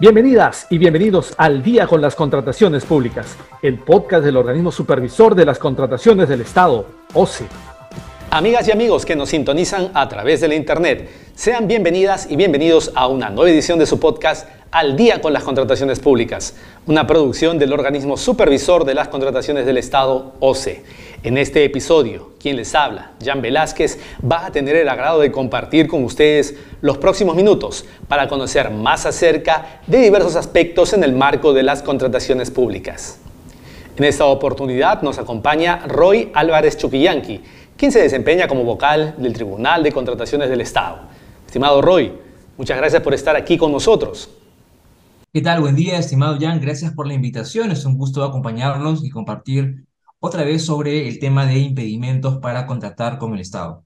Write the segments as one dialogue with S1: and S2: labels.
S1: Bienvenidas y bienvenidos al Día con las Contrataciones Públicas, el podcast del organismo supervisor de las contrataciones del Estado, OCE.
S2: Amigas y amigos que nos sintonizan a través de la Internet, sean bienvenidas y bienvenidos a una nueva edición de su podcast Al Día con las Contrataciones Públicas, una producción del organismo supervisor de las contrataciones del Estado, OCE. En este episodio, quien les habla, Jan Velázquez, va a tener el agrado de compartir con ustedes los próximos minutos para conocer más acerca de diversos aspectos en el marco de las contrataciones públicas. En esta oportunidad nos acompaña Roy Álvarez Chuquillanqui, quien se desempeña como vocal del Tribunal de Contrataciones del Estado. Estimado Roy, muchas gracias por estar aquí con nosotros.
S3: ¿Qué tal? Buen día, estimado Jan. Gracias por la invitación. Es un gusto acompañarnos y compartir otra vez sobre el tema de impedimentos para contratar con el Estado.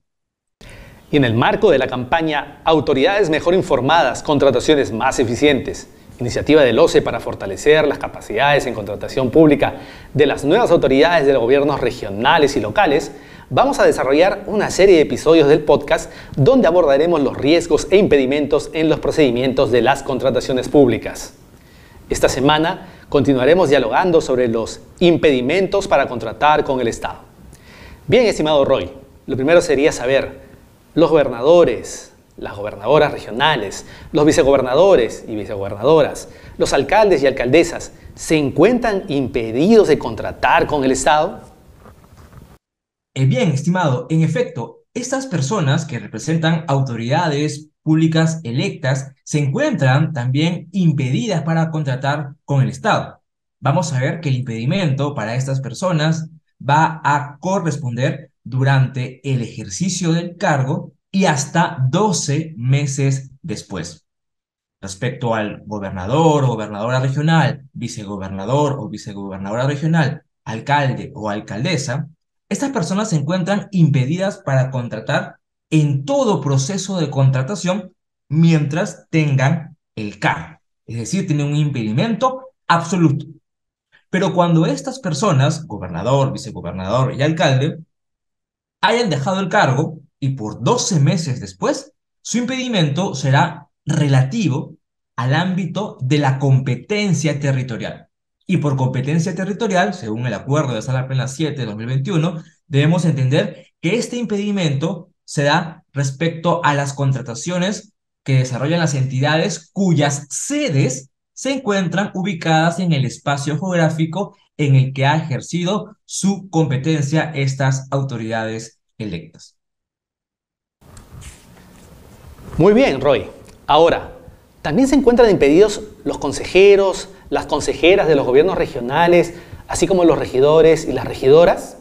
S2: Y en el marco de la campaña Autoridades Mejor Informadas, Contrataciones Más Eficientes, iniciativa del OCE para fortalecer las capacidades en contratación pública de las nuevas autoridades de los gobiernos regionales y locales, vamos a desarrollar una serie de episodios del podcast donde abordaremos los riesgos e impedimentos en los procedimientos de las contrataciones públicas. Esta semana continuaremos dialogando sobre los impedimentos para contratar con el Estado. Bien, estimado Roy, lo primero sería saber, los gobernadores, las gobernadoras regionales, los vicegobernadores y vicegobernadoras, los alcaldes y alcaldesas, ¿se encuentran impedidos de contratar con el Estado?
S3: Eh, bien, estimado, en efecto, estas personas que representan autoridades públicas electas se encuentran también impedidas para contratar con el Estado. Vamos a ver que el impedimento para estas personas va a corresponder durante el ejercicio del cargo y hasta 12 meses después. Respecto al gobernador o gobernadora regional, vicegobernador o vicegobernadora regional, alcalde o alcaldesa, estas personas se encuentran impedidas para contratar en todo proceso de contratación mientras tengan el cargo. Es decir, tienen un impedimento absoluto. Pero cuando estas personas, gobernador, vicegobernador y alcalde, hayan dejado el cargo y por 12 meses después, su impedimento será relativo al ámbito de la competencia territorial. Y por competencia territorial, según el acuerdo de Sala Plena 7 de 2021, debemos entender que este impedimento se da respecto a las contrataciones que desarrollan las entidades cuyas sedes se encuentran ubicadas en el espacio geográfico en el que ha ejercido su competencia estas autoridades electas.
S2: Muy bien, Roy. Ahora, también se encuentran impedidos los consejeros, las consejeras de los gobiernos regionales, así como los regidores y las regidoras?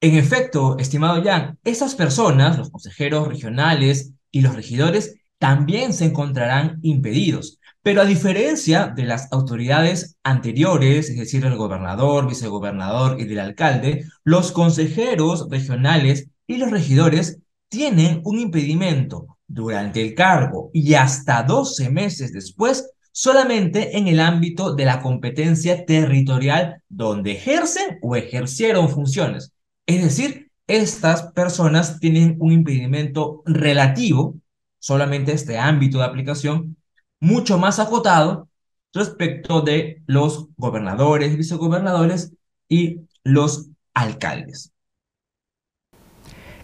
S3: En efecto, estimado Jan, esas personas, los consejeros regionales y los regidores, también se encontrarán impedidos. Pero a diferencia de las autoridades anteriores, es decir, el gobernador, vicegobernador y del alcalde, los consejeros regionales y los regidores tienen un impedimento durante el cargo y hasta 12 meses después solamente en el ámbito de la competencia territorial donde ejercen o ejercieron funciones. Es decir, estas personas tienen un impedimento relativo, solamente este ámbito de aplicación, mucho más acotado respecto de los gobernadores, vicegobernadores y los alcaldes.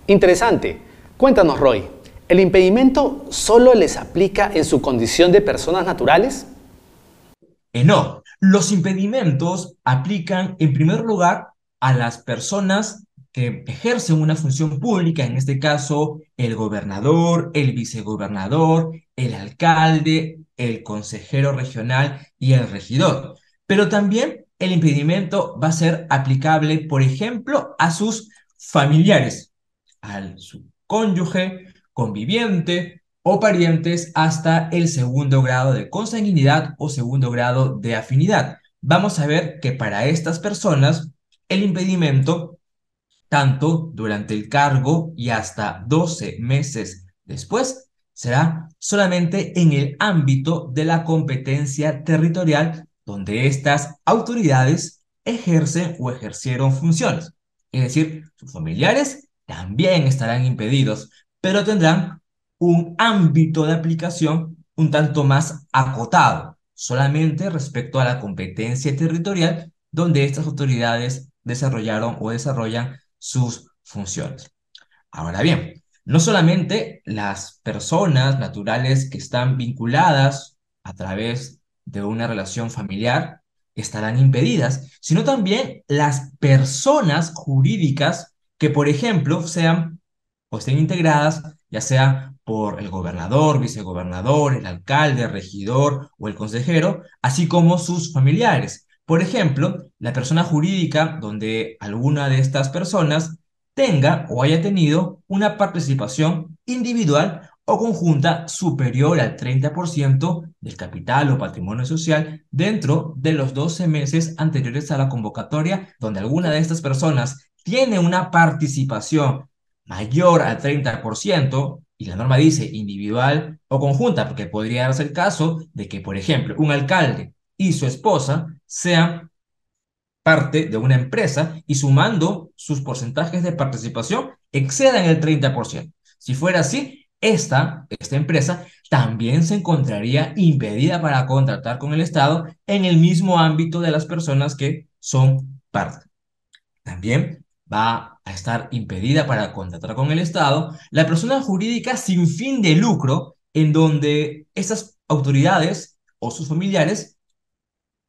S2: Interesante. Cuéntanos, Roy, ¿El impedimento solo les aplica en su condición de personas naturales?
S3: Eh, no, los impedimentos aplican en primer lugar a las personas que ejercen una función pública, en este caso el gobernador, el vicegobernador, el alcalde, el consejero regional y el regidor. Pero también el impedimento va a ser aplicable, por ejemplo, a sus familiares, al su cónyuge, conviviente o parientes hasta el segundo grado de consanguinidad o segundo grado de afinidad. Vamos a ver que para estas personas el impedimento, tanto durante el cargo y hasta 12 meses después, será solamente en el ámbito de la competencia territorial donde estas autoridades ejercen o ejercieron funciones. Es decir, sus familiares también estarán impedidos pero tendrán un ámbito de aplicación un tanto más acotado, solamente respecto a la competencia territorial donde estas autoridades desarrollaron o desarrollan sus funciones. Ahora bien, no solamente las personas naturales que están vinculadas a través de una relación familiar estarán impedidas, sino también las personas jurídicas que, por ejemplo, sean o estén integradas, ya sea por el gobernador, vicegobernador, el alcalde, regidor o el consejero, así como sus familiares. Por ejemplo, la persona jurídica donde alguna de estas personas tenga o haya tenido una participación individual o conjunta superior al 30% del capital o patrimonio social dentro de los 12 meses anteriores a la convocatoria, donde alguna de estas personas tiene una participación mayor al 30%, y la norma dice individual o conjunta, porque podría darse el caso de que, por ejemplo, un alcalde y su esposa sean parte de una empresa y sumando sus porcentajes de participación excedan el 30%. Si fuera así, esta, esta empresa también se encontraría impedida para contratar con el Estado en el mismo ámbito de las personas que son parte. También va estar impedida para contratar con el Estado la persona jurídica sin fin de lucro en donde esas autoridades o sus familiares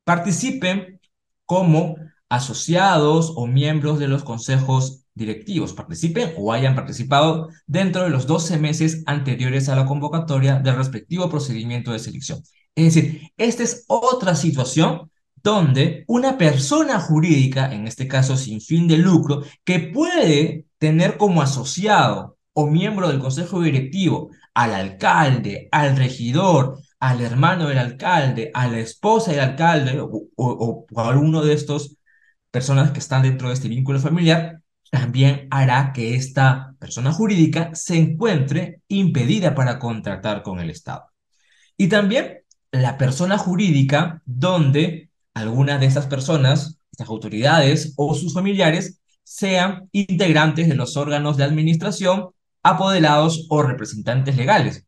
S3: participen como asociados o miembros de los consejos directivos participen o hayan participado dentro de los 12 meses anteriores a la convocatoria del respectivo procedimiento de selección. Es decir, esta es otra situación donde una persona jurídica, en este caso sin fin de lucro, que puede tener como asociado o miembro del consejo directivo al alcalde, al regidor, al hermano del alcalde, a la esposa del alcalde o, o, a alguno de estos personas que están dentro de este vínculo familiar, también hará que esta persona jurídica se encuentre impedida para contratar con el Estado. Y también la persona jurídica donde alguna de estas personas, estas autoridades o sus familiares sean integrantes de los órganos de administración, apoderados o representantes legales.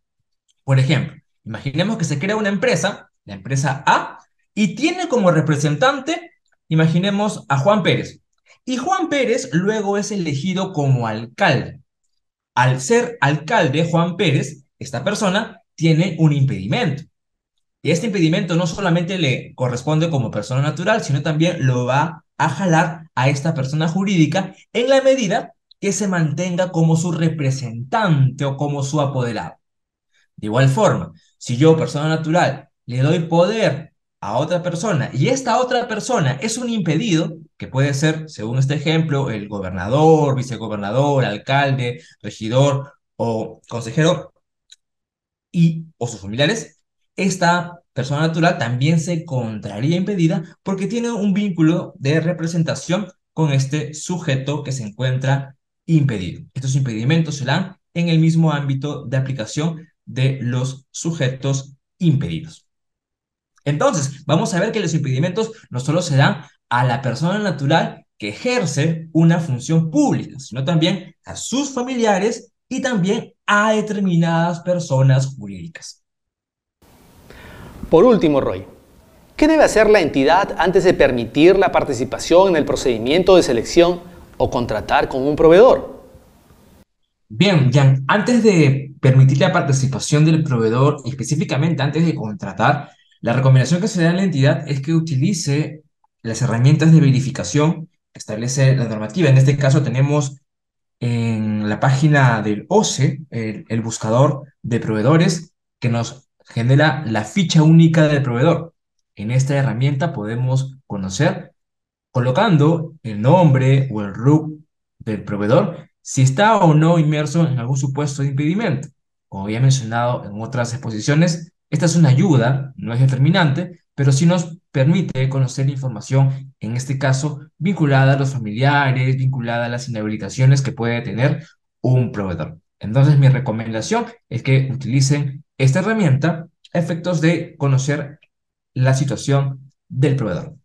S3: Por ejemplo, imaginemos que se crea una empresa, la empresa A, y tiene como representante, imaginemos a Juan Pérez. Y Juan Pérez luego es elegido como alcalde. Al ser alcalde, Juan Pérez, esta persona, tiene un impedimento. Y este impedimento no solamente le corresponde como persona natural, sino también lo va a jalar a esta persona jurídica en la medida que se mantenga como su representante o como su apoderado. De igual forma, si yo, persona natural, le doy poder a otra persona y esta otra persona es un impedido, que puede ser, según este ejemplo, el gobernador, vicegobernador, alcalde, regidor o consejero y o sus familiares, esta persona natural también se encontraría impedida porque tiene un vínculo de representación con este sujeto que se encuentra impedido. Estos impedimentos se dan en el mismo ámbito de aplicación de los sujetos impedidos. Entonces, vamos a ver que los impedimentos no solo se dan a la persona natural que ejerce una función pública, sino también a sus familiares y también a determinadas personas jurídicas.
S2: Por último, Roy, ¿qué debe hacer la entidad antes de permitir la participación en el procedimiento de selección o contratar con un proveedor?
S3: Bien, Jan, antes de permitir la participación del proveedor, específicamente antes de contratar, la recomendación que se da a la entidad es que utilice las herramientas de verificación que establece la normativa. En este caso tenemos en la página del OCE, el, buscador de proveedores, que nos genera la ficha única del proveedor. En esta herramienta podemos conocer, colocando el nombre o el RUC del proveedor, si está o no inmerso en algún supuesto de impedimento. Como había mencionado en otras exposiciones, esta es una ayuda, no es determinante, pero sí nos permite conocer información, en este caso, vinculada a los familiares, vinculada a las inhabilitaciones que puede tener un proveedor. Entonces, mi recomendación es que utilicen esta herramienta a efectos de conocer la situación del proveedor.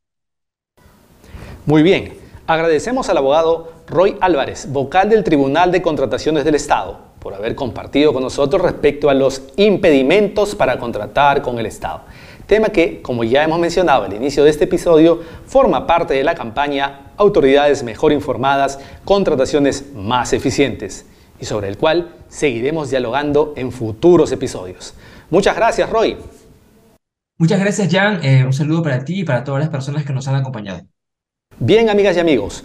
S2: Muy bien, agradecemos al abogado Roy Álvarez, vocal del Tribunal de Contrataciones del Estado por haber compartido con nosotros respecto a los impedimentos para contratar con el Estado. Tema que, como ya hemos mencionado al inicio de este episodio, forma parte de la campaña Autoridades mejor informadas, contrataciones más eficientes, y sobre el cual seguiremos dialogando en futuros episodios. Muchas gracias, Roy.
S3: Muchas gracias, Jan. Eh, un saludo para ti y para todas las personas que nos han acompañado.
S2: Bien, amigas y amigos,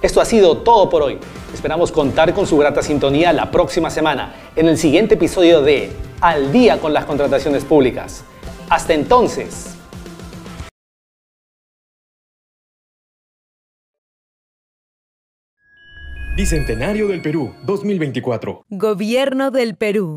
S2: Esto ha sido todo por hoy. Esperamos contar con su grata sintonía la próxima semana en el siguiente episodio de Al día con las contrataciones públicas. Hasta entonces.
S4: Bicentenario del Perú 2024.
S5: Gobierno del Perú.